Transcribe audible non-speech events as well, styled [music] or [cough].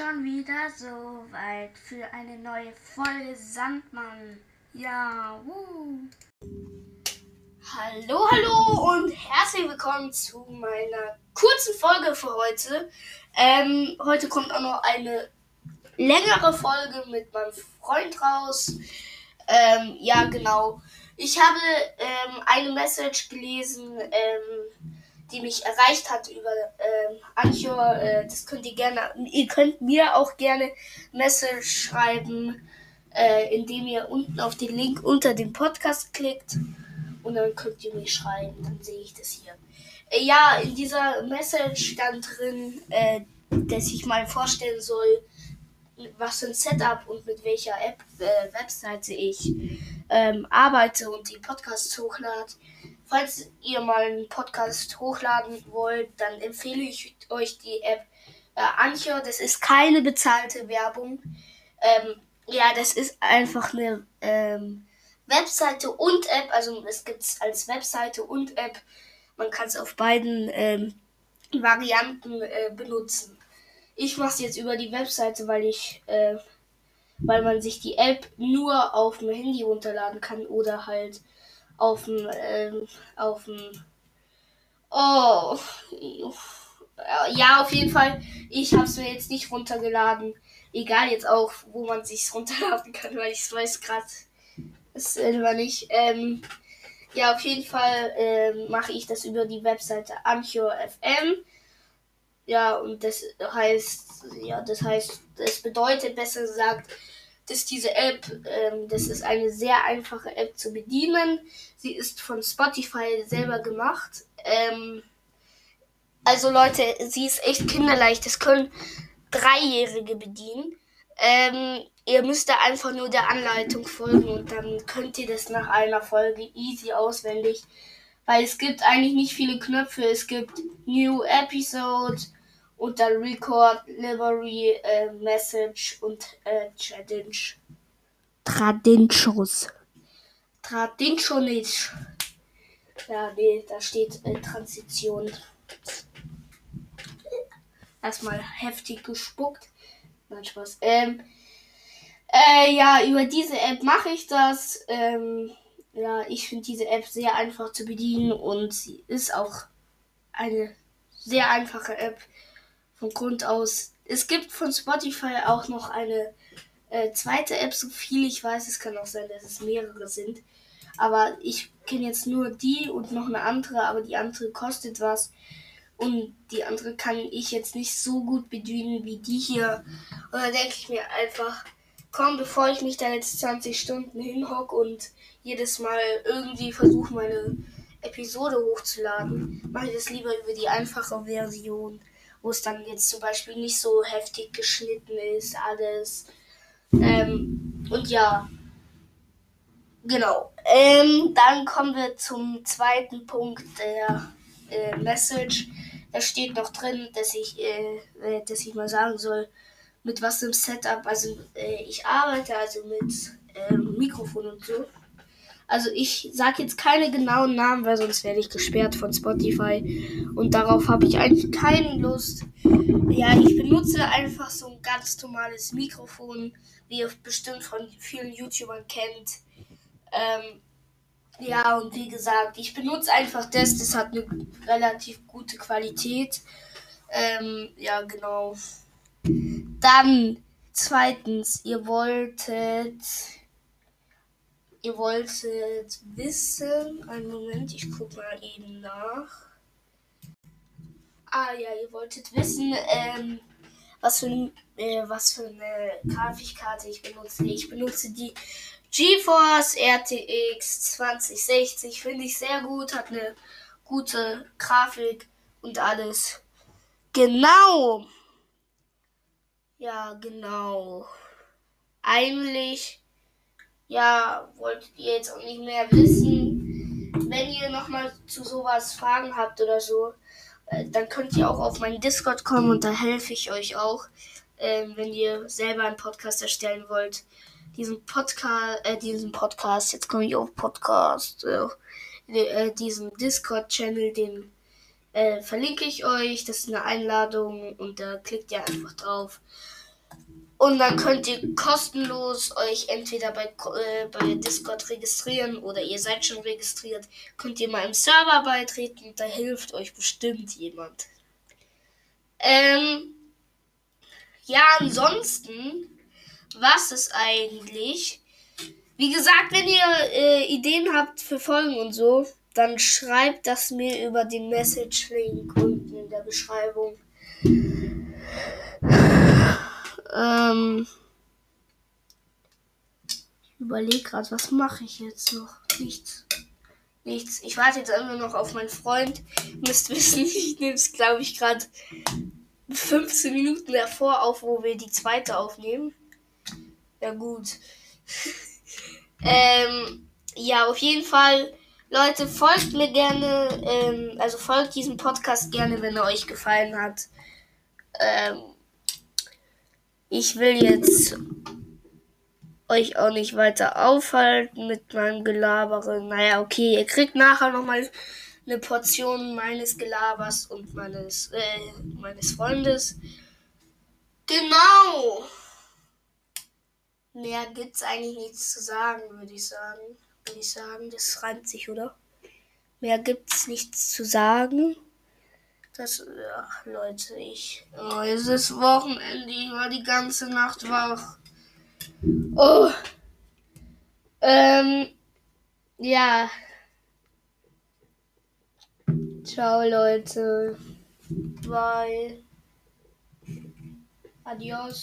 schon wieder so weit für eine neue Folge Sandmann. Ja, wuh. Hallo, hallo und herzlich willkommen zu meiner kurzen Folge für heute. Ähm, heute kommt auch noch eine längere Folge mit meinem Freund raus. Ähm, ja, genau. Ich habe ähm, eine Message gelesen, ähm, die mich erreicht hat über ähm, Anchor. Äh, das könnt ihr gerne, ihr könnt mir auch gerne Message schreiben, äh, indem ihr unten auf den Link unter dem Podcast klickt und dann könnt ihr mir schreiben, dann sehe ich das hier. Äh, ja, in dieser Message stand drin, äh, dass ich mal vorstellen soll, was für ein Setup und mit welcher App, äh, Webseite ich ähm, arbeite und die Podcasts hochlade. Falls ihr mal einen Podcast hochladen wollt, dann empfehle ich euch die App äh, Anchor. Das ist keine bezahlte Werbung. Ähm, ja, das ist einfach eine ähm, Webseite und App. Also es gibt es als Webseite und App. Man kann es auf beiden ähm, Varianten äh, benutzen. Ich mache es jetzt über die Webseite, weil ich, äh, weil man sich die App nur auf dem Handy runterladen kann oder halt auf dem, ähm, auf dem, oh, ja, auf jeden Fall. Ich habe es mir jetzt nicht runtergeladen. Egal jetzt auch, wo man sich [laughs] runterladen kann, weil ich weiß gerade selber nicht. Ähm, ja, auf jeden Fall ähm, mache ich das über die Webseite Anchor FM. Ja, und das heißt, ja, das heißt, das bedeutet besser gesagt, dass diese App, ähm, das ist eine sehr einfache App zu bedienen. Sie ist von Spotify selber gemacht. Ähm, also Leute, sie ist echt kinderleicht. Das können Dreijährige bedienen. Ähm, ihr müsst da einfach nur der Anleitung folgen und dann könnt ihr das nach einer Folge easy auswendig. Weil es gibt eigentlich nicht viele Knöpfe. Es gibt New Episode und dann Record, Livery, äh, Message und äh, Challenge. Tradinchos. Tradinchonisch. Ja, nee, da steht äh, Transition. Erstmal heftig gespuckt. Nein, Spaß. Ähm, äh, ja, über diese App mache ich das. Ähm, ja, ich finde diese App sehr einfach zu bedienen und sie ist auch eine sehr einfache App von Grund aus. Es gibt von Spotify auch noch eine äh, zweite App, so viel ich weiß. Es kann auch sein, dass es mehrere sind. Aber ich kenne jetzt nur die und noch eine andere, aber die andere kostet was. Und die andere kann ich jetzt nicht so gut bedienen wie die hier. Und da denke ich mir einfach, komm, bevor ich mich da jetzt 20 Stunden hinhocke und jedes Mal irgendwie versuche, meine Episode hochzuladen, mache ich das lieber über die einfache Version, wo es dann jetzt zum Beispiel nicht so heftig geschnitten ist, alles. Ähm, und ja, genau. Ähm, dann kommen wir zum zweiten Punkt der äh, Message. Da steht noch drin, dass ich, äh, äh, dass ich mal sagen soll, mit was im Setup, also äh, ich arbeite also mit ähm, Mikrofon und so. Also ich sage jetzt keine genauen Namen, weil sonst werde ich gesperrt von Spotify. Und darauf habe ich eigentlich keine Lust. Ja, ich benutze einfach so ein ganz normales Mikrofon, wie ihr bestimmt von vielen YouTubern kennt. Ähm, ja, und wie gesagt, ich benutze einfach das. Das hat eine relativ gute Qualität. Ähm, ja, genau. Dann, zweitens, ihr wolltet. Ihr wolltet wissen. Einen Moment, ich guck mal eben nach. Ah ja, ihr wolltet wissen, ähm, was für, äh, was für eine Grafikkarte ich benutze. Ich benutze die GeForce RTX 2060 finde ich sehr gut, hat eine gute Grafik und alles. Genau. Ja, genau. Eigentlich, ja, wolltet ihr jetzt auch nicht mehr wissen. Wenn ihr nochmal zu sowas Fragen habt oder so, äh, dann könnt ihr auch auf meinen Discord kommen und da helfe ich euch auch, äh, wenn ihr selber einen Podcast erstellen wollt diesen Podcast, äh, diesen Podcast, jetzt komme ich auf Podcast, äh, äh, diesen Discord-Channel, den äh, verlinke ich euch. Das ist eine Einladung und da klickt ihr einfach drauf. Und dann könnt ihr kostenlos euch entweder bei, äh, bei Discord registrieren oder ihr seid schon registriert. Könnt ihr mal im Server beitreten. Da hilft euch bestimmt jemand. Ähm, ja, ansonsten, was ist eigentlich? Wie gesagt, wenn ihr äh, Ideen habt für Folgen und so, dann schreibt das mir über den Message-Link unten in der Beschreibung. Ähm, ich überlege gerade, was mache ich jetzt noch? Nichts. Nichts. Ich warte jetzt einfach noch auf meinen Freund. Müsst wissen, [laughs] ich nehme es, glaube ich, gerade 15 Minuten davor auf, wo wir die zweite aufnehmen. Ja, gut. [laughs] ähm, ja, auf jeden Fall, Leute, folgt mir gerne, ähm, also folgt diesem Podcast gerne, wenn er euch gefallen hat. Ähm, ich will jetzt euch auch nicht weiter aufhalten mit meinem Gelabere. Naja, okay, ihr kriegt nachher nochmal eine Portion meines Gelabers und meines, äh, meines Freundes. Genau. Mehr gibt's eigentlich nichts zu sagen, würde ich sagen. Würde ich sagen, das reimt sich, oder? Mehr gibt's nichts zu sagen. Das, ach Leute, ich. Oh, es ist Wochenende. Ich war die ganze Nacht wach. Oh. Ähm. Ja. Ciao, Leute. Bye. Adios.